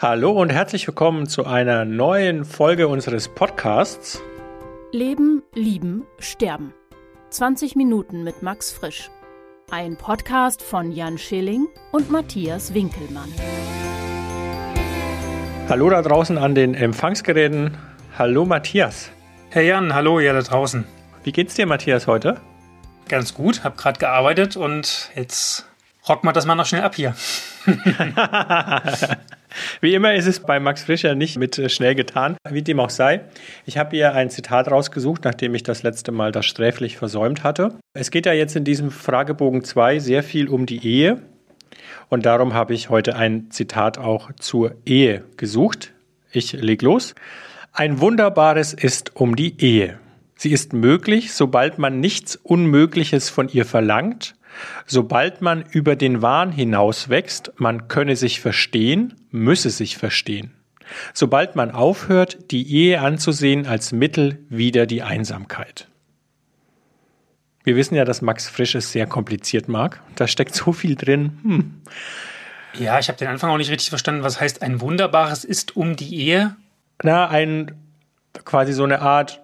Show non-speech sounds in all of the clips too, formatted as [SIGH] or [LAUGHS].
Hallo und herzlich willkommen zu einer neuen Folge unseres Podcasts. Leben, Lieben, Sterben. 20 Minuten mit Max Frisch. Ein Podcast von Jan Schilling und Matthias Winkelmann. Hallo da draußen an den Empfangsgeräten. Hallo Matthias. Hey Jan, hallo ihr da draußen. Wie geht's dir, Matthias, heute? Ganz gut, hab gerade gearbeitet und jetzt rocken wir das mal noch schnell ab hier. [LAUGHS] Wie immer ist es bei Max Frischer nicht mit äh, schnell getan, wie dem auch sei. Ich habe hier ein Zitat rausgesucht, nachdem ich das letzte Mal das sträflich versäumt hatte. Es geht ja jetzt in diesem Fragebogen 2 sehr viel um die Ehe. Und darum habe ich heute ein Zitat auch zur Ehe gesucht. Ich leg los. Ein wunderbares ist um die Ehe. Sie ist möglich, sobald man nichts Unmögliches von ihr verlangt Sobald man über den Wahn hinauswächst, man könne sich verstehen, müsse sich verstehen. Sobald man aufhört, die Ehe anzusehen als Mittel wider die Einsamkeit. Wir wissen ja, dass Max Frisch es sehr kompliziert mag. Da steckt so viel drin. Hm. Ja, ich habe den Anfang auch nicht richtig verstanden. Was heißt ein wunderbares ist um die Ehe? Na, ein quasi so eine Art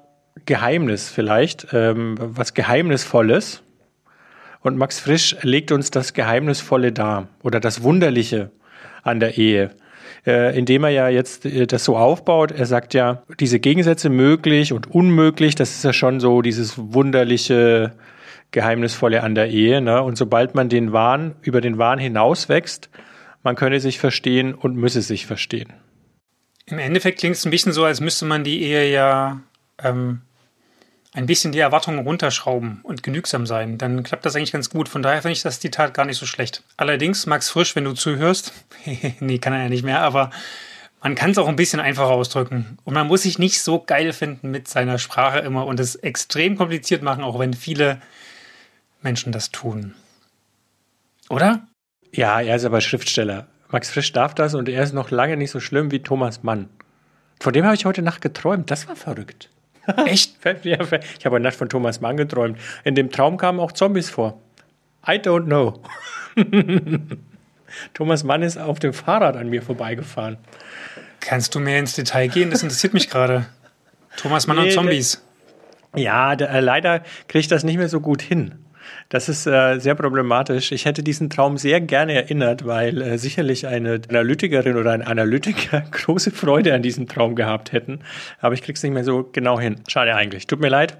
Geheimnis vielleicht, ähm, was Geheimnisvolles. Und Max Frisch legt uns das Geheimnisvolle dar oder das Wunderliche an der Ehe, äh, indem er ja jetzt äh, das so aufbaut. Er sagt ja, diese Gegensätze möglich und unmöglich, das ist ja schon so dieses wunderliche, geheimnisvolle an der Ehe. Ne? Und sobald man den Wahn über den Wahn hinauswächst, man könne sich verstehen und müsse sich verstehen. Im Endeffekt klingt es ein bisschen so, als müsste man die Ehe ja ähm, ein bisschen die Erwartungen runterschrauben und genügsam sein, dann klappt das eigentlich ganz gut. Von daher finde ich das Zitat gar nicht so schlecht. Allerdings, Max Frisch, wenn du zuhörst, [LAUGHS] nee, kann er ja nicht mehr, aber man kann es auch ein bisschen einfacher ausdrücken. Und man muss sich nicht so geil finden mit seiner Sprache immer und es extrem kompliziert machen, auch wenn viele Menschen das tun. Oder? Ja, er ist aber Schriftsteller. Max Frisch darf das und er ist noch lange nicht so schlimm wie Thomas Mann. Von dem habe ich heute Nacht geträumt. Das war verrückt. [LAUGHS] Echt? ich habe eine Nacht von Thomas Mann geträumt. In dem Traum kamen auch Zombies vor. I don't know. [LAUGHS] Thomas Mann ist auf dem Fahrrad an mir vorbeigefahren. Kannst du mehr ins Detail gehen? Das interessiert mich gerade. Thomas Mann nee, und Zombies. Ja, der, äh, leider kriege ich das nicht mehr so gut hin. Das ist äh, sehr problematisch. Ich hätte diesen Traum sehr gerne erinnert, weil äh, sicherlich eine Analytikerin oder ein Analytiker [LAUGHS] große Freude an diesem Traum gehabt hätten. Aber ich krieg's nicht mehr so genau hin. Schade eigentlich. Tut mir leid,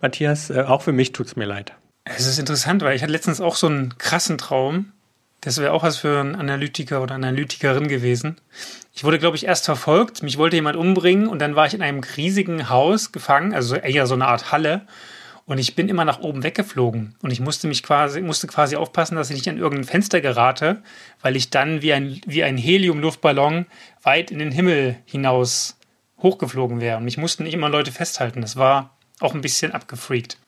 Matthias. Äh, auch für mich tut's mir leid. Es ist interessant, weil ich hatte letztens auch so einen krassen Traum. Das wäre auch was für einen Analytiker oder Analytikerin gewesen. Ich wurde, glaube ich, erst verfolgt. Mich wollte jemand umbringen und dann war ich in einem riesigen Haus gefangen, also eher so eine Art Halle. Und ich bin immer nach oben weggeflogen. Und ich musste mich quasi, musste quasi aufpassen, dass ich nicht an irgendein Fenster gerate, weil ich dann wie ein, wie ein Helium-Luftballon weit in den Himmel hinaus hochgeflogen wäre. Und mich mussten nicht immer Leute festhalten. Das war auch ein bisschen abgefreakt.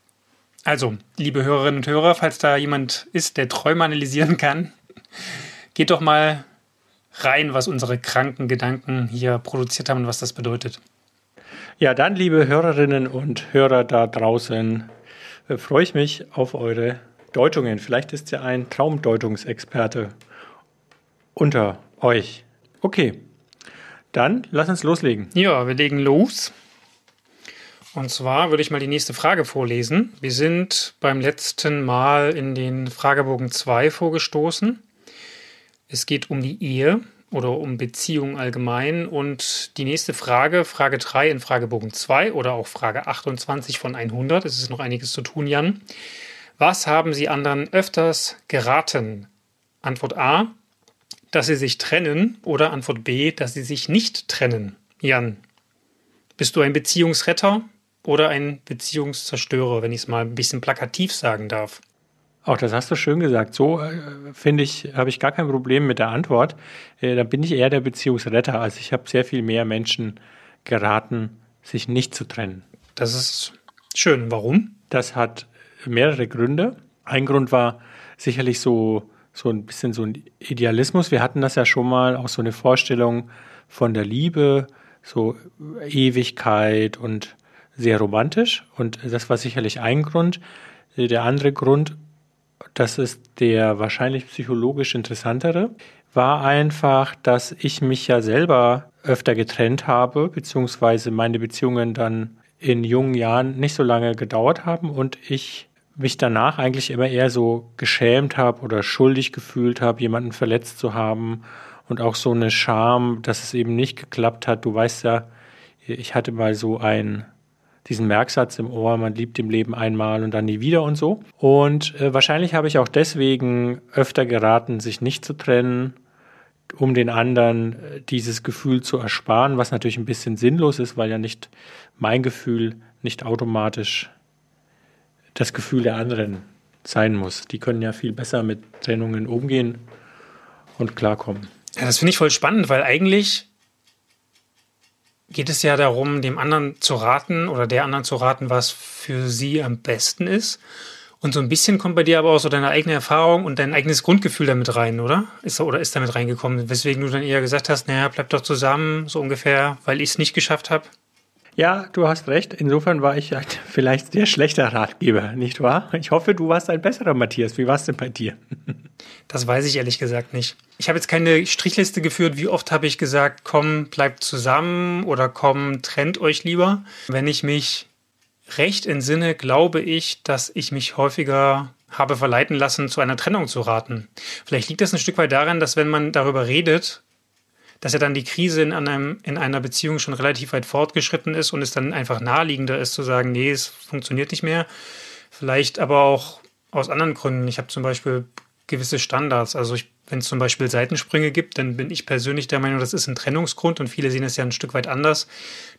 Also, liebe Hörerinnen und Hörer, falls da jemand ist, der Träume analysieren kann, geht doch mal rein, was unsere kranken Gedanken hier produziert haben und was das bedeutet. Ja, dann, liebe Hörerinnen und Hörer da draußen, äh, freue ich mich auf eure Deutungen. Vielleicht ist ja ein Traumdeutungsexperte unter euch. Okay, dann lass uns loslegen. Ja, wir legen los. Und zwar würde ich mal die nächste Frage vorlesen. Wir sind beim letzten Mal in den Fragebogen 2 vorgestoßen. Es geht um die Ehe oder um Beziehungen allgemein. Und die nächste Frage, Frage 3 in Fragebogen 2 oder auch Frage 28 von 100, es ist noch einiges zu tun, Jan. Was haben Sie anderen öfters geraten? Antwort A, dass sie sich trennen oder Antwort B, dass sie sich nicht trennen. Jan, bist du ein Beziehungsretter oder ein Beziehungszerstörer, wenn ich es mal ein bisschen plakativ sagen darf? Auch das hast du schön gesagt. So äh, finde ich, habe ich gar kein Problem mit der Antwort. Äh, da bin ich eher der Beziehungsretter. Also ich habe sehr viel mehr Menschen geraten, sich nicht zu trennen. Das ist schön. Warum? Das hat mehrere Gründe. Ein Grund war sicherlich so, so ein bisschen so ein Idealismus. Wir hatten das ja schon mal, auch so eine Vorstellung von der Liebe, so Ewigkeit und sehr romantisch. Und das war sicherlich ein Grund. Der andere Grund das ist der wahrscheinlich psychologisch interessantere, war einfach, dass ich mich ja selber öfter getrennt habe, beziehungsweise meine Beziehungen dann in jungen Jahren nicht so lange gedauert haben und ich mich danach eigentlich immer eher so geschämt habe oder schuldig gefühlt habe, jemanden verletzt zu haben und auch so eine Scham, dass es eben nicht geklappt hat. Du weißt ja, ich hatte mal so ein diesen Merksatz im Ohr, man liebt im Leben einmal und dann nie wieder und so. Und äh, wahrscheinlich habe ich auch deswegen öfter geraten, sich nicht zu trennen, um den anderen äh, dieses Gefühl zu ersparen, was natürlich ein bisschen sinnlos ist, weil ja nicht mein Gefühl nicht automatisch das Gefühl der anderen sein muss. Die können ja viel besser mit Trennungen umgehen und klarkommen. Ja, das finde ich voll spannend, weil eigentlich geht es ja darum, dem anderen zu raten oder der anderen zu raten, was für sie am besten ist. Und so ein bisschen kommt bei dir aber auch so deine eigene Erfahrung und dein eigenes Grundgefühl damit rein, oder? Ist, oder ist damit reingekommen? Weswegen du dann eher gesagt hast, naja, bleib doch zusammen, so ungefähr, weil ich es nicht geschafft habe? Ja, du hast recht. Insofern war ich [LAUGHS] vielleicht sehr schlechter Ratgeber, nicht wahr? Ich hoffe, du warst ein besserer Matthias. Wie war es denn bei dir? [LAUGHS] Das weiß ich ehrlich gesagt nicht. Ich habe jetzt keine Strichliste geführt, wie oft habe ich gesagt, komm, bleibt zusammen oder komm, trennt euch lieber. Wenn ich mich recht entsinne, glaube ich, dass ich mich häufiger habe verleiten lassen, zu einer Trennung zu raten. Vielleicht liegt das ein Stück weit daran, dass wenn man darüber redet, dass ja dann die Krise in, einem, in einer Beziehung schon relativ weit fortgeschritten ist und es dann einfach naheliegender ist zu sagen, nee, es funktioniert nicht mehr. Vielleicht aber auch aus anderen Gründen. Ich habe zum Beispiel gewisse Standards. Also wenn es zum Beispiel Seitensprünge gibt, dann bin ich persönlich der Meinung, das ist ein Trennungsgrund und viele sehen es ja ein Stück weit anders.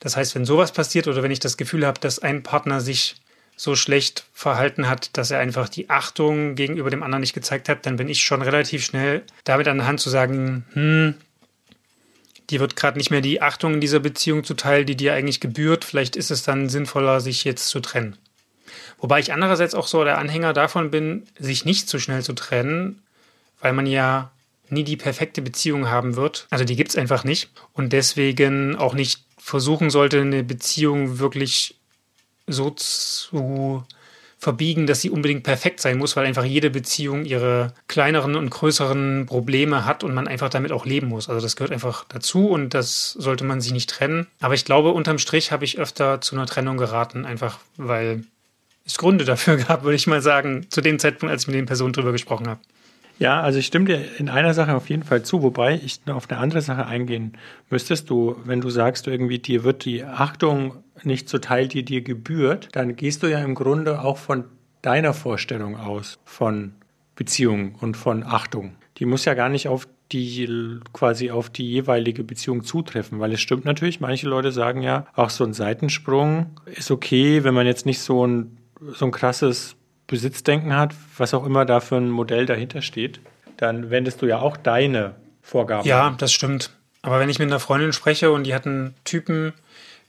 Das heißt, wenn sowas passiert oder wenn ich das Gefühl habe, dass ein Partner sich so schlecht verhalten hat, dass er einfach die Achtung gegenüber dem anderen nicht gezeigt hat, dann bin ich schon relativ schnell damit an der Hand zu sagen, hm, dir wird gerade nicht mehr die Achtung in dieser Beziehung zuteil, die dir eigentlich gebührt. Vielleicht ist es dann sinnvoller, sich jetzt zu trennen. Wobei ich andererseits auch so der Anhänger davon bin, sich nicht zu schnell zu trennen, weil man ja nie die perfekte Beziehung haben wird. Also die gibt es einfach nicht. Und deswegen auch nicht versuchen sollte, eine Beziehung wirklich so zu verbiegen, dass sie unbedingt perfekt sein muss, weil einfach jede Beziehung ihre kleineren und größeren Probleme hat und man einfach damit auch leben muss. Also das gehört einfach dazu und das sollte man sich nicht trennen. Aber ich glaube, unterm Strich habe ich öfter zu einer Trennung geraten, einfach weil es Gründe dafür [LAUGHS] gab, würde ich mal sagen, zu dem Zeitpunkt, als ich mit den Personen drüber gesprochen habe. Ja, also ich stimme dir in einer Sache auf jeden Fall zu, wobei ich auf eine andere Sache eingehen müsstest du, wenn du sagst, irgendwie dir wird die Achtung nicht zuteil, die dir gebührt, dann gehst du ja im Grunde auch von deiner Vorstellung aus von Beziehung und von Achtung. Die muss ja gar nicht auf die quasi auf die jeweilige Beziehung zutreffen, weil es stimmt natürlich, manche Leute sagen ja, auch so ein Seitensprung ist okay, wenn man jetzt nicht so ein so ein krasses Besitzdenken hat, was auch immer da für ein Modell dahinter steht, dann wendest du ja auch deine Vorgaben. Ja, das stimmt. Aber wenn ich mit einer Freundin spreche und die hat einen Typen,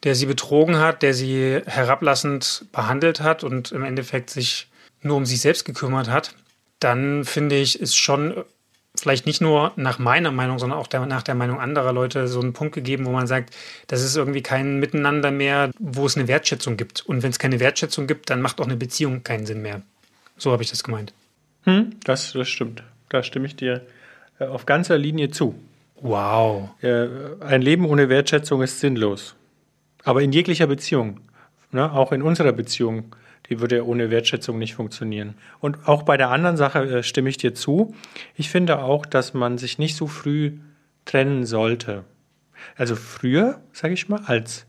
der sie betrogen hat, der sie herablassend behandelt hat und im Endeffekt sich nur um sich selbst gekümmert hat, dann finde ich, ist schon vielleicht nicht nur nach meiner Meinung, sondern auch der, nach der Meinung anderer Leute so einen Punkt gegeben, wo man sagt, das ist irgendwie kein Miteinander mehr, wo es eine Wertschätzung gibt. Und wenn es keine Wertschätzung gibt, dann macht auch eine Beziehung keinen Sinn mehr. So habe ich das gemeint. Hm, das, das stimmt. Da stimme ich dir äh, auf ganzer Linie zu. Wow. Ein Leben ohne Wertschätzung ist sinnlos. Aber in jeglicher Beziehung, ne, auch in unserer Beziehung, die würde ohne Wertschätzung nicht funktionieren. Und auch bei der anderen Sache äh, stimme ich dir zu. Ich finde auch, dass man sich nicht so früh trennen sollte. Also früher, sage ich mal, als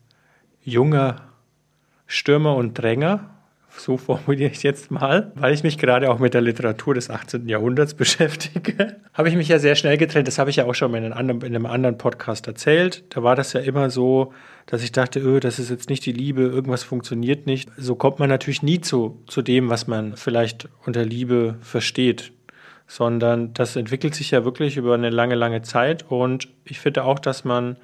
junger Stürmer und Dränger so formuliere ich es jetzt mal, weil ich mich gerade auch mit der Literatur des 18. Jahrhunderts [LAUGHS] beschäftige, habe ich mich ja sehr schnell getrennt. Das habe ich ja auch schon in einem, anderen, in einem anderen Podcast erzählt. Da war das ja immer so, dass ich dachte, öh, das ist jetzt nicht die Liebe, irgendwas funktioniert nicht. So kommt man natürlich nie zu, zu dem, was man vielleicht unter Liebe versteht sondern das entwickelt sich ja wirklich über eine lange, lange Zeit. Und ich finde auch, dass man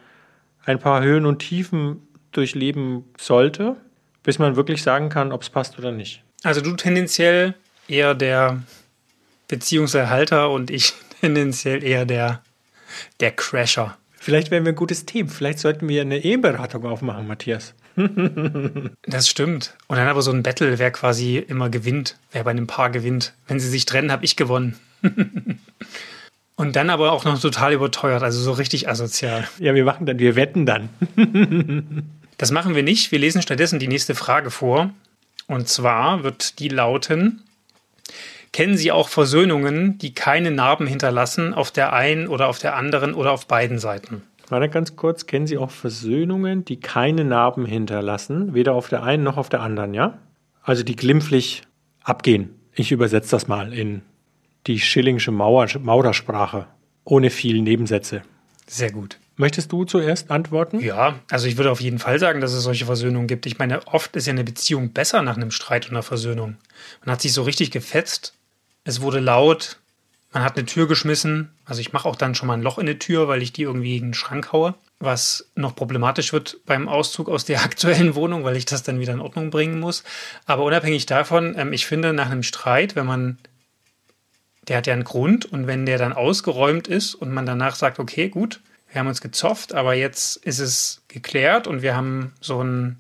ein paar Höhen und Tiefen durchleben sollte, bis man wirklich sagen kann, ob es passt oder nicht. Also du tendenziell eher der Beziehungserhalter und ich [LAUGHS] tendenziell eher der, der Crasher. Vielleicht wären wir ein gutes Team. Vielleicht sollten wir eine Eheberatung aufmachen, Matthias. [LAUGHS] das stimmt. Und dann aber so ein Battle, wer quasi immer gewinnt, wer bei einem Paar gewinnt. Wenn sie sich trennen, habe ich gewonnen. [LAUGHS] Und dann aber auch noch total überteuert, also so richtig asozial. Ja, wir machen dann, wir wetten dann. Das machen wir nicht. Wir lesen stattdessen die nächste Frage vor. Und zwar wird die lauten: Kennen Sie auch Versöhnungen, die keine Narben hinterlassen, auf der einen oder auf der anderen oder auf beiden Seiten? Warte ganz kurz, kennen Sie auch Versöhnungen, die keine Narben hinterlassen, weder auf der einen noch auf der anderen, ja? Also die glimpflich abgehen. Ich übersetze das mal in die Schillingsche Mauer, Maurersprache, ohne viel Nebensätze. Sehr gut. Möchtest du zuerst antworten? Ja, also ich würde auf jeden Fall sagen, dass es solche Versöhnungen gibt. Ich meine, oft ist ja eine Beziehung besser nach einem Streit und einer Versöhnung. Man hat sich so richtig gefetzt, es wurde laut, man hat eine Tür geschmissen. Also ich mache auch dann schon mal ein Loch in die Tür, weil ich die irgendwie in den Schrank haue. Was noch problematisch wird beim Auszug aus der [LAUGHS] aktuellen Wohnung, weil ich das dann wieder in Ordnung bringen muss. Aber unabhängig davon, ähm, ich finde, nach einem Streit, wenn man, der hat ja einen Grund und wenn der dann ausgeräumt ist und man danach sagt, okay, gut, wir haben uns gezofft, aber jetzt ist es geklärt und wir haben so, ein,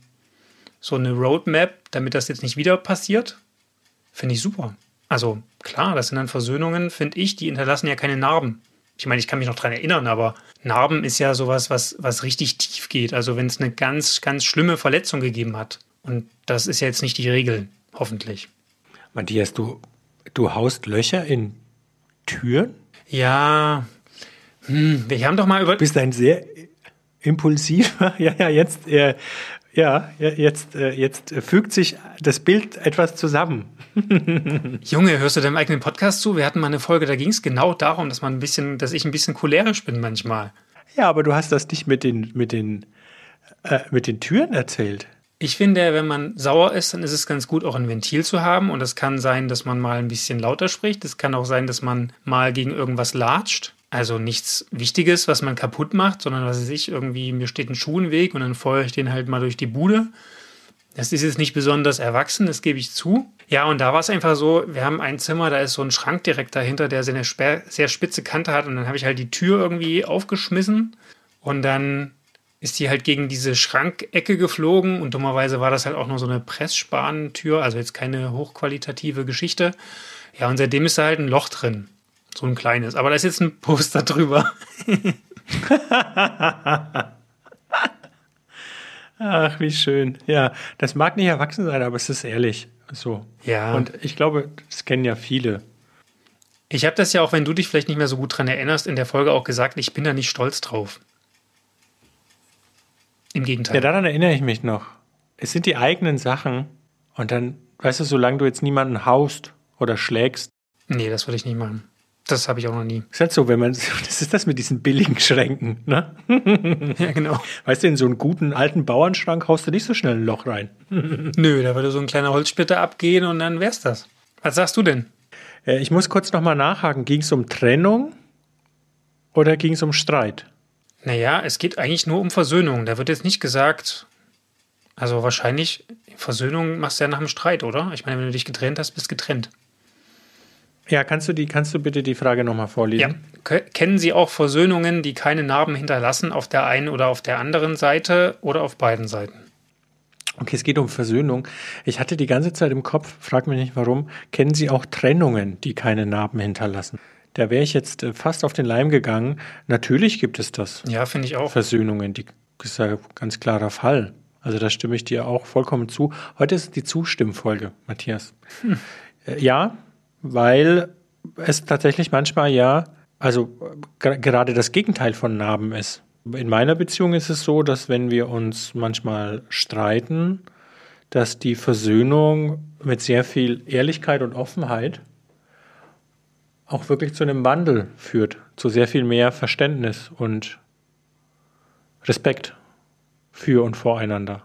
so eine Roadmap, damit das jetzt nicht wieder passiert, finde ich super. Also klar, das sind dann Versöhnungen, finde ich, die hinterlassen ja keine Narben. Ich meine, ich kann mich noch daran erinnern, aber Narben ist ja sowas, was, was richtig tief geht. Also wenn es eine ganz, ganz schlimme Verletzung gegeben hat. Und das ist ja jetzt nicht die Regel, hoffentlich. Matthias, du, du haust Löcher in Türen? Ja, hm, wir haben doch mal über. Du bist ein sehr impulsiver, [LAUGHS] ja, ja, jetzt, äh, ja, jetzt, äh, jetzt fügt sich das Bild etwas zusammen. [LAUGHS] Junge, hörst du deinem eigenen Podcast zu? Wir hatten mal eine Folge, da ging es genau darum, dass man ein bisschen, dass ich ein bisschen cholerisch bin manchmal. Ja, aber du hast das nicht mit den, mit den, äh, mit den Türen erzählt. Ich finde, wenn man sauer ist, dann ist es ganz gut, auch ein Ventil zu haben. Und es kann sein, dass man mal ein bisschen lauter spricht. Es kann auch sein, dass man mal gegen irgendwas latscht. Also nichts Wichtiges, was man kaputt macht, sondern was weiß ich, irgendwie, mir steht ein Schuh im Weg und dann feuere ich den halt mal durch die Bude. Das ist jetzt nicht besonders erwachsen, das gebe ich zu. Ja, und da war es einfach so, wir haben ein Zimmer, da ist so ein Schrank direkt dahinter, der eine sehr spitze Kante hat und dann habe ich halt die Tür irgendwie aufgeschmissen und dann ist die halt gegen diese Schrankecke geflogen und dummerweise war das halt auch nur so eine Pressspanentür, also jetzt keine hochqualitative Geschichte. Ja, und seitdem ist da halt ein Loch drin. So ein kleines. Aber da ist jetzt ein Poster drüber. Ach, wie schön. Ja, das mag nicht erwachsen sein, aber es ist ehrlich. So. Ja. Und ich glaube, das kennen ja viele. Ich habe das ja auch, wenn du dich vielleicht nicht mehr so gut dran erinnerst, in der Folge auch gesagt, ich bin da nicht stolz drauf. Im Gegenteil. Ja, daran erinnere ich mich noch. Es sind die eigenen Sachen und dann, weißt du, solange du jetzt niemanden haust oder schlägst. Nee, das würde ich nicht machen. Das habe ich auch noch nie. Ist halt so, wenn man, [LAUGHS] das ist das mit diesen billigen Schränken, ne? [LAUGHS] ja, genau. Weißt du, in so einen guten alten Bauernschrank haust du nicht so schnell ein Loch rein. [LAUGHS] Nö, da würde so ein kleiner Holzsplitter abgehen und dann wär's das. Was sagst du denn? Äh, ich muss kurz nochmal nachhaken. Ging es um Trennung oder ging es um Streit? Naja, es geht eigentlich nur um Versöhnung. Da wird jetzt nicht gesagt, also wahrscheinlich, Versöhnung machst du ja nach dem Streit, oder? Ich meine, wenn du dich getrennt hast, bist getrennt. Ja, kannst du, die, kannst du bitte die Frage nochmal vorlesen? Ja. Kennen Sie auch Versöhnungen, die keine Narben hinterlassen, auf der einen oder auf der anderen Seite oder auf beiden Seiten? Okay, es geht um Versöhnung. Ich hatte die ganze Zeit im Kopf, frag mich nicht warum, kennen Sie auch Trennungen, die keine Narben hinterlassen? Da wäre ich jetzt äh, fast auf den Leim gegangen. Natürlich gibt es das. Ja, finde ich auch. Versöhnungen, die ist ja ganz klarer Fall. Also da stimme ich dir auch vollkommen zu. Heute ist die Zustimmfolge, Matthias. Hm. Ja, weil es tatsächlich manchmal ja, also gerade das Gegenteil von Narben ist. In meiner Beziehung ist es so, dass wenn wir uns manchmal streiten, dass die Versöhnung mit sehr viel Ehrlichkeit und Offenheit auch wirklich zu einem Wandel führt, zu sehr viel mehr Verständnis und Respekt für und voreinander.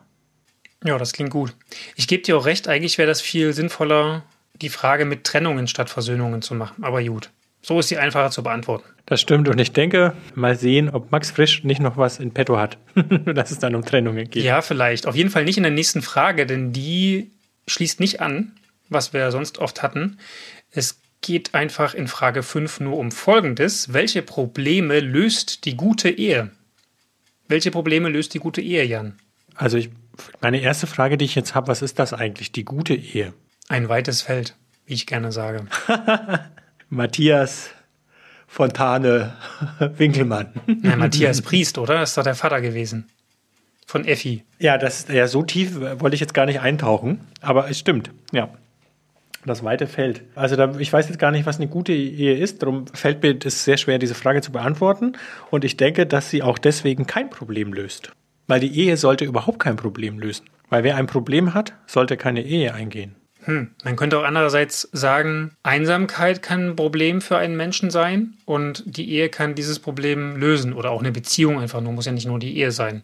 Ja, das klingt gut. Ich gebe dir auch recht, eigentlich wäre das viel sinnvoller, die Frage mit Trennungen statt Versöhnungen zu machen. Aber gut, so ist sie einfacher zu beantworten. Das stimmt und ich denke, mal sehen, ob Max Frisch nicht noch was in petto hat, [LAUGHS] dass es dann um Trennungen geht. Ja, vielleicht. Auf jeden Fall nicht in der nächsten Frage, denn die schließt nicht an, was wir sonst oft hatten. Es geht einfach in Frage 5 nur um Folgendes. Welche Probleme löst die gute Ehe? Welche Probleme löst die gute Ehe, Jan? Also ich, meine erste Frage, die ich jetzt habe, was ist das eigentlich, die gute Ehe? Ein weites Feld, wie ich gerne sage. [LAUGHS] Matthias Fontane [LAUGHS] Winkelmann. Na, Matthias [LAUGHS] Priest, oder? Das ist doch der Vater gewesen. Von Effi. Ja, das, ja, so tief wollte ich jetzt gar nicht eintauchen, aber es stimmt, ja. Das weite Feld. Also da, ich weiß jetzt gar nicht, was eine gute Ehe ist. Darum fällt mir es sehr schwer, diese Frage zu beantworten. Und ich denke, dass sie auch deswegen kein Problem löst. Weil die Ehe sollte überhaupt kein Problem lösen. Weil wer ein Problem hat, sollte keine Ehe eingehen. Hm. Man könnte auch andererseits sagen, Einsamkeit kann ein Problem für einen Menschen sein und die Ehe kann dieses Problem lösen oder auch eine Beziehung einfach nur, muss ja nicht nur die Ehe sein.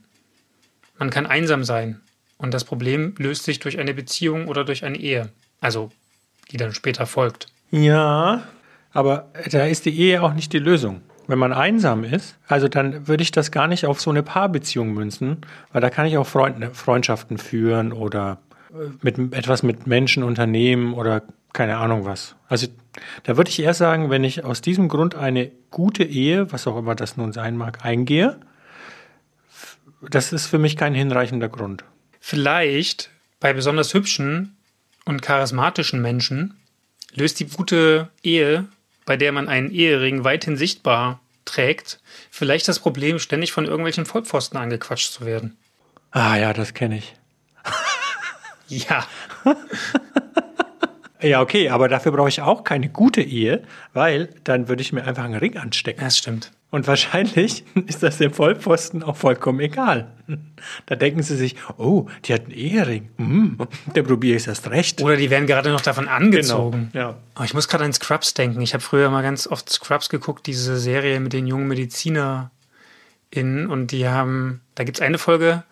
Man kann einsam sein und das Problem löst sich durch eine Beziehung oder durch eine Ehe, also die dann später folgt. Ja, aber da ist die Ehe auch nicht die Lösung. Wenn man einsam ist, also dann würde ich das gar nicht auf so eine Paarbeziehung münzen, weil da kann ich auch Freund, Freundschaften führen oder mit etwas mit Menschen, Unternehmen oder keine Ahnung was. Also da würde ich eher sagen, wenn ich aus diesem Grund eine gute Ehe, was auch immer das nun sein mag, eingehe, das ist für mich kein hinreichender Grund. Vielleicht bei besonders hübschen und charismatischen Menschen löst die gute Ehe, bei der man einen Ehering weithin sichtbar trägt, vielleicht das Problem, ständig von irgendwelchen Vollpfosten angequatscht zu werden. Ah ja, das kenne ich. Ja. [LAUGHS] ja, okay, aber dafür brauche ich auch keine gute Ehe, weil dann würde ich mir einfach einen Ring anstecken. Das stimmt. Und wahrscheinlich [LAUGHS] ist das dem Vollpfosten auch vollkommen egal. Da denken sie sich, oh, die hat einen Ehering. Mm, der probiere ich erst recht. Oder die werden gerade noch davon angezogen. Genau, ja. Oh, ich muss gerade an Scrubs denken. Ich habe früher mal ganz oft Scrubs geguckt, diese Serie mit den jungen MedizinerInnen. Und die haben, da gibt es eine Folge,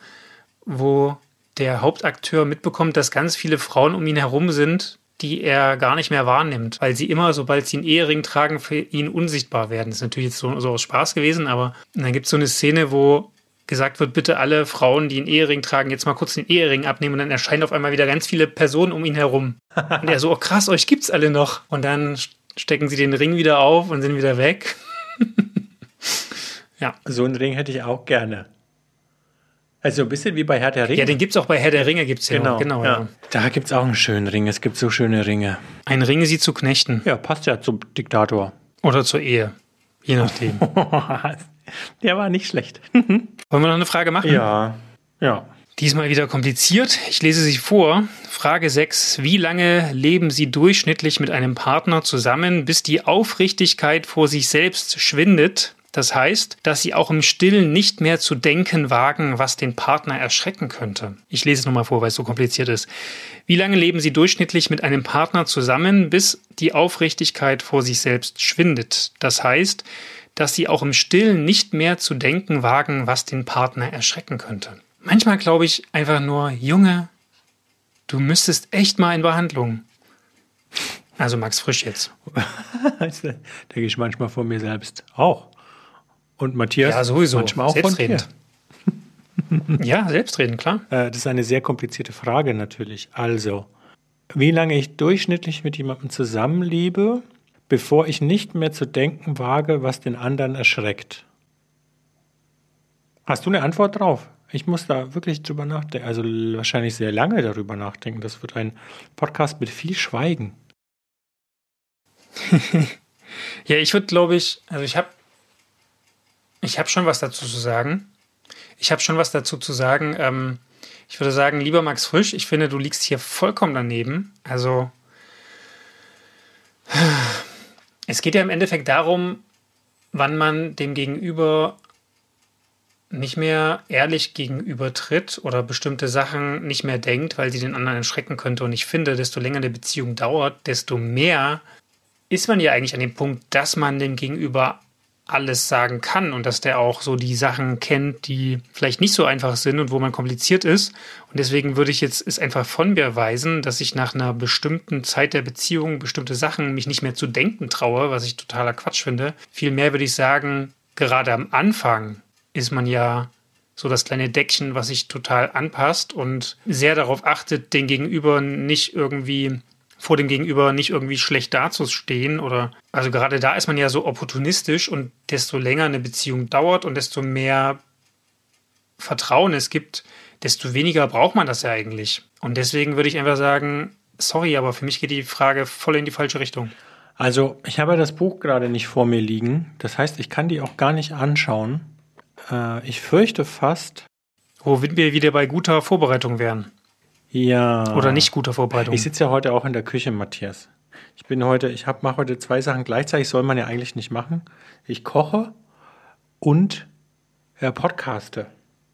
wo der Hauptakteur mitbekommt, dass ganz viele Frauen um ihn herum sind, die er gar nicht mehr wahrnimmt, weil sie immer, sobald sie einen Ehering tragen, für ihn unsichtbar werden. Das ist natürlich jetzt so, so aus Spaß gewesen, aber dann gibt es so eine Szene, wo gesagt wird, bitte alle Frauen, die einen Ehering tragen, jetzt mal kurz den Ehering abnehmen und dann erscheinen auf einmal wieder ganz viele Personen um ihn herum. Und er so, oh krass, euch gibt's alle noch. Und dann stecken sie den Ring wieder auf und sind wieder weg. [LAUGHS] ja. So einen Ring hätte ich auch gerne. Also ein bisschen wie bei Herr der Ringe. Ja, den gibt es auch bei Herr der Ringe, gibt's genau, ja. Genau, ja. ja. Da gibt es auch einen schönen Ring. Es gibt so schöne Ringe. Ein Ring sie zu knechten. Ja, passt ja zum Diktator. Oder zur Ehe. Je nachdem. [LAUGHS] der war nicht schlecht. [LAUGHS] Wollen wir noch eine Frage machen? Ja. Ja. Diesmal wieder kompliziert. Ich lese sie vor. Frage 6. Wie lange leben Sie durchschnittlich mit einem Partner zusammen, bis die Aufrichtigkeit vor sich selbst schwindet? Das heißt, dass sie auch im Stillen nicht mehr zu denken wagen, was den Partner erschrecken könnte. Ich lese es nochmal vor, weil es so kompliziert ist. Wie lange leben Sie durchschnittlich mit einem Partner zusammen, bis die Aufrichtigkeit vor sich selbst schwindet? Das heißt, dass Sie auch im Stillen nicht mehr zu denken wagen, was den Partner erschrecken könnte. Manchmal glaube ich einfach nur, Junge, du müsstest echt mal in Behandlung. Also Max Frisch jetzt. [LAUGHS] Denke ich manchmal von mir selbst auch. Und Matthias? Ja, sowieso. Manchmal auch selbstredend. [LAUGHS] ja, selbstredend, klar. Äh, das ist eine sehr komplizierte Frage natürlich. Also, wie lange ich durchschnittlich mit jemandem zusammenlebe, bevor ich nicht mehr zu denken wage, was den anderen erschreckt? Hast du eine Antwort drauf? Ich muss da wirklich drüber nachdenken, also wahrscheinlich sehr lange darüber nachdenken. Das wird ein Podcast mit viel Schweigen. [LAUGHS] ja, ich würde, glaube ich, also ich habe ich habe schon was dazu zu sagen. Ich habe schon was dazu zu sagen. Ähm, ich würde sagen, lieber Max Frisch, ich finde, du liegst hier vollkommen daneben. Also, es geht ja im Endeffekt darum, wann man dem Gegenüber nicht mehr ehrlich gegenübertritt oder bestimmte Sachen nicht mehr denkt, weil sie den anderen erschrecken könnte. Und ich finde, desto länger eine Beziehung dauert, desto mehr ist man ja eigentlich an dem Punkt, dass man dem Gegenüber alles sagen kann und dass der auch so die Sachen kennt, die vielleicht nicht so einfach sind und wo man kompliziert ist. Und deswegen würde ich jetzt es einfach von mir weisen, dass ich nach einer bestimmten Zeit der Beziehung bestimmte Sachen mich nicht mehr zu denken traue, was ich totaler Quatsch finde. Vielmehr würde ich sagen, gerade am Anfang ist man ja so das kleine Deckchen, was sich total anpasst und sehr darauf achtet, den Gegenüber nicht irgendwie vor dem Gegenüber nicht irgendwie schlecht dazustehen oder also gerade da ist man ja so opportunistisch und desto länger eine Beziehung dauert und desto mehr Vertrauen es gibt, desto weniger braucht man das ja eigentlich. Und deswegen würde ich einfach sagen, sorry, aber für mich geht die Frage voll in die falsche Richtung. Also, ich habe das Buch gerade nicht vor mir liegen. Das heißt, ich kann die auch gar nicht anschauen. Äh, ich fürchte fast. Wo wir wieder bei guter Vorbereitung wären. Ja. Oder nicht guter Vorbereitung. Ich sitze ja heute auch in der Küche, Matthias. Ich bin heute, ich mache heute zwei Sachen gleichzeitig, soll man ja eigentlich nicht machen. Ich koche und äh, podcaste.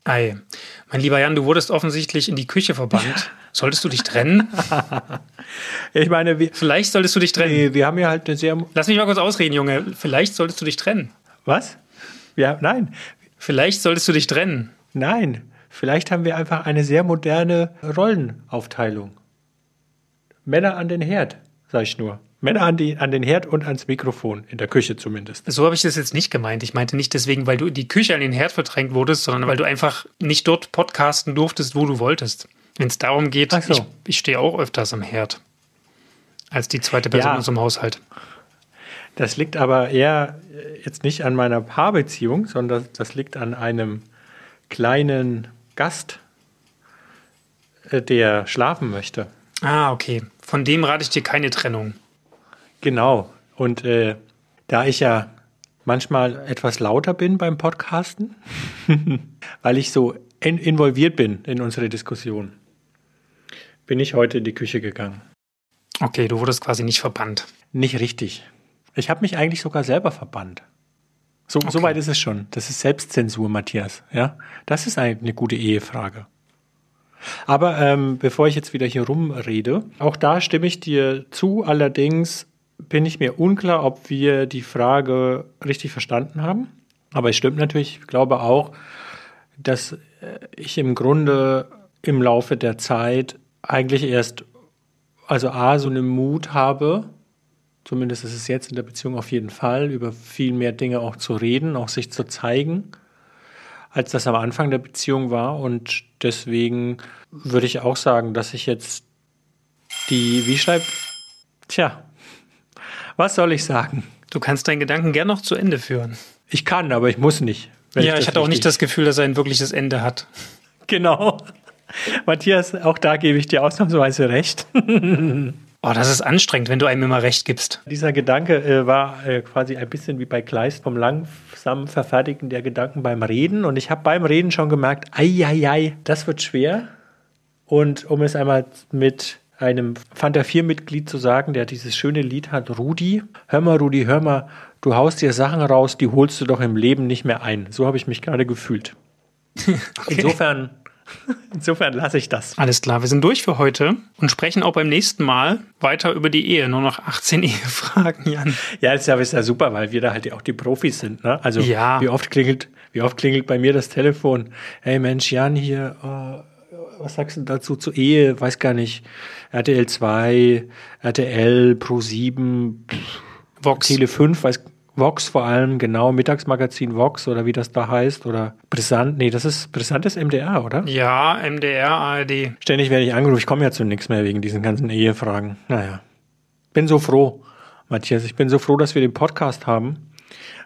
Ei. Mein lieber Jan, du wurdest offensichtlich in die Küche verbannt. [LAUGHS] Solltest du dich trennen? [LAUGHS] ich meine, wir, Vielleicht solltest du dich trennen. wir, wir haben ja halt eine sehr. Lass mich mal kurz ausreden, Junge. Vielleicht solltest du dich trennen. Was? Ja, nein, Vielleicht solltest du dich trennen. nein. Vielleicht haben wir einfach eine sehr moderne Rollenaufteilung. Männer an den Herd, sag ich nur. Männer an, die, an den Herd und ans Mikrofon, in der Küche zumindest. So habe ich das jetzt nicht gemeint. Ich meinte nicht deswegen, weil du in die Küche an den Herd verdrängt wurdest, sondern weil du einfach nicht dort podcasten durftest, wo du wolltest. Wenn es darum geht, so. ich, ich stehe auch öfters am Herd. Als die zweite Person Ja. in unserem Haushalt. Das liegt aber eher äh, jetzt nicht an meiner Paarbeziehung, sondern das liegt an einem kleinen Gast, äh, der schlafen möchte. Ah, okay. Von dem rate ich dir keine Trennung. Genau. Und äh, da ich ja manchmal etwas lauter bin beim Podcasten, [LAUGHS] weil ich so in involviert bin in unsere Diskussion, bin ich heute in die Küche gegangen. Okay, du wurdest quasi nicht verbannt. Nicht richtig. Ich habe mich eigentlich sogar selber verbannt. So, so weit ist es schon. Das ist Selbstzensur, Matthias. Ja, das ist eine, eine gute Ehefrage. Aber ähm, bevor ich jetzt wieder hier rumrede, auch da stimme ich dir zu. Allerdings bin ich mir unklar, ob wir die Frage richtig verstanden haben. Aber es stimmt natürlich. Ich glaube auch, dass äh, ich im Grunde im Laufe der Zeit eigentlich erst, also A, so einen Mut habe, zumindest ist es jetzt in der Beziehung auf jeden Fall, über viel mehr Dinge auch zu reden, auch sich zu zeigen, als das am Anfang der Beziehung war. Und deswegen würde ich auch sagen, dass ich jetzt die, wie schreibt, tja, was soll ich sagen? Du kannst deinen Gedanken gern noch zu Ende führen. Ich kann, aber ich muss nicht. ja, das ich hatte auch nicht das Gefühl, dass er ein wirkliches Ende hat. Genau. [LAUGHS] Matthias, auch da gebe ich dir ausnahmsweise recht. [LAUGHS] Oh, das ist anstrengend, wenn du einem immer recht gibst. Dieser Gedanke äh, war äh, quasi ein bisschen wie bei Kleist vom langsamen Verfertigen der Gedanken beim Reden. Und ich habe beim Reden schon gemerkt, ei, ei, ei, das wird schwer. Und um es einmal mit einem Fanta 4-Mitglied zu sagen, der dieses schöne Lied hat, Rudi, hör mal, Rudi, hör mal, du haust dir Sachen raus, die holst du doch im Leben nicht mehr ein. So habe ich mich gerade gefühlt. [LAUGHS] Insofern, [LAUGHS] insofern lasse ich das. Alles klar, wir sind durch für heute und sprechen auch beim nächsten Mal weiter über die Ehe. Nur noch 18 [LAUGHS] Ehefragen, Jan. Ja, ist ja, ist ja super, weil wir da halt auch die Profis sind. Ne? Also Ja. wie oft klingelt, wie oft klingelt bei mir das Telefon? Hey Mensch, Jan hier, oh, was sagst du dazu zur Ehe? Weiß gar nicht. RTL 2, RTL, Pro 7, Vox. Tele 5, weiß Vox vor allem, genau, Mittagsmagazin Vox oder wie das da heißt. Oder Brisant, nee, das ist Brisant ist MDR, oder? Ja, MDR, ARD. Ständig werde ich angerufen, ich komme ja zu nichts mehr wegen diesen ganzen Ehefragen. Naja. Bin so froh, Matthias. Ich bin so froh, dass wir den Podcast haben.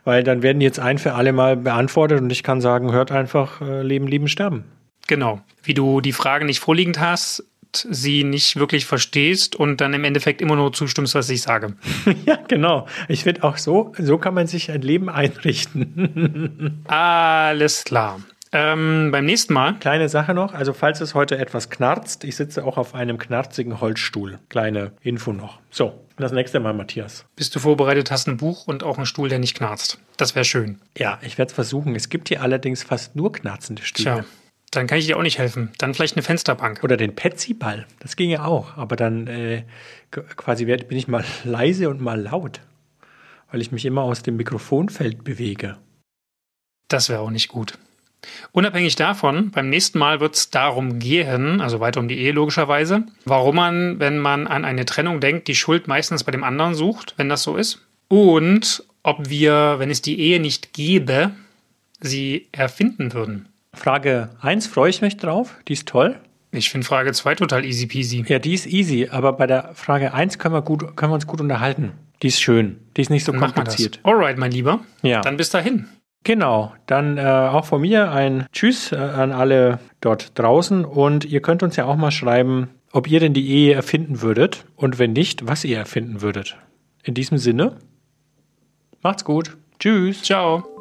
Weil dann werden die jetzt ein für alle Mal beantwortet und ich kann sagen, hört einfach äh, Leben, Lieben, Sterben. Genau. Wie du die Frage nicht vorliegend hast, sie nicht wirklich verstehst und dann im Endeffekt immer nur zustimmst, was ich sage. [LAUGHS] ja, genau. Ich finde auch so, so kann man sich ein Leben einrichten. [LAUGHS] Alles klar. Ähm, beim nächsten Mal. Kleine Sache noch, also falls es heute etwas knarzt, ich sitze auch auf einem knarzigen Holzstuhl. Kleine Info noch. So, das nächste Mal, Matthias. Bist du vorbereitet, hast ein Buch und auch einen Stuhl, der nicht knarzt. Das wäre schön. Ja, ich werde es versuchen. Es gibt hier allerdings fast nur knarzende Stühle. Tja, dann kann ich dir auch nicht helfen. Dann vielleicht eine Fensterbank. Oder den Petsy-Ball. Das ging ja auch. Aber dann äh, quasi werd, bin ich mal [LAUGHS] leise und mal laut. Weil ich mich immer aus dem Mikrofonfeld bewege. Das wäre auch nicht gut. Unabhängig davon, beim nächsten Mal wird es darum gehen, also weiter um die Ehe logischerweise, warum man, wenn man an eine Trennung denkt, die Schuld meistens bei dem anderen sucht, wenn das so ist. Und ob wir, wenn es die Ehe nicht gäbe, sie erfinden würden. Frage 1 freue ich mich drauf. Die ist toll. Ich finde Frage 2 total easy peasy. Ja, die ist easy. Aber bei der Frage 1 können wir, gut, können wir uns gut unterhalten. Die ist schön. Die ist nicht so kompliziert. Alright, mein Lieber. Ja. Dann bis dahin. Genau, dann äh, auch von mir ein Tschüss äh, an alle dort draußen und ihr könnt uns ja auch mal schreiben, ob ihr denn die Ehe erfinden würdet und wenn nicht, was ihr erfinden würdet. In diesem Sinne, macht's gut. Tschüss. Ciao.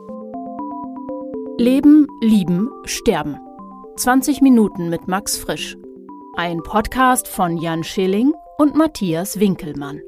Leben, Lieben, Sterben. 20 Minuten mit Max Frisch. Ein Podcast von Jan Schilling und Matthias Winkelmann.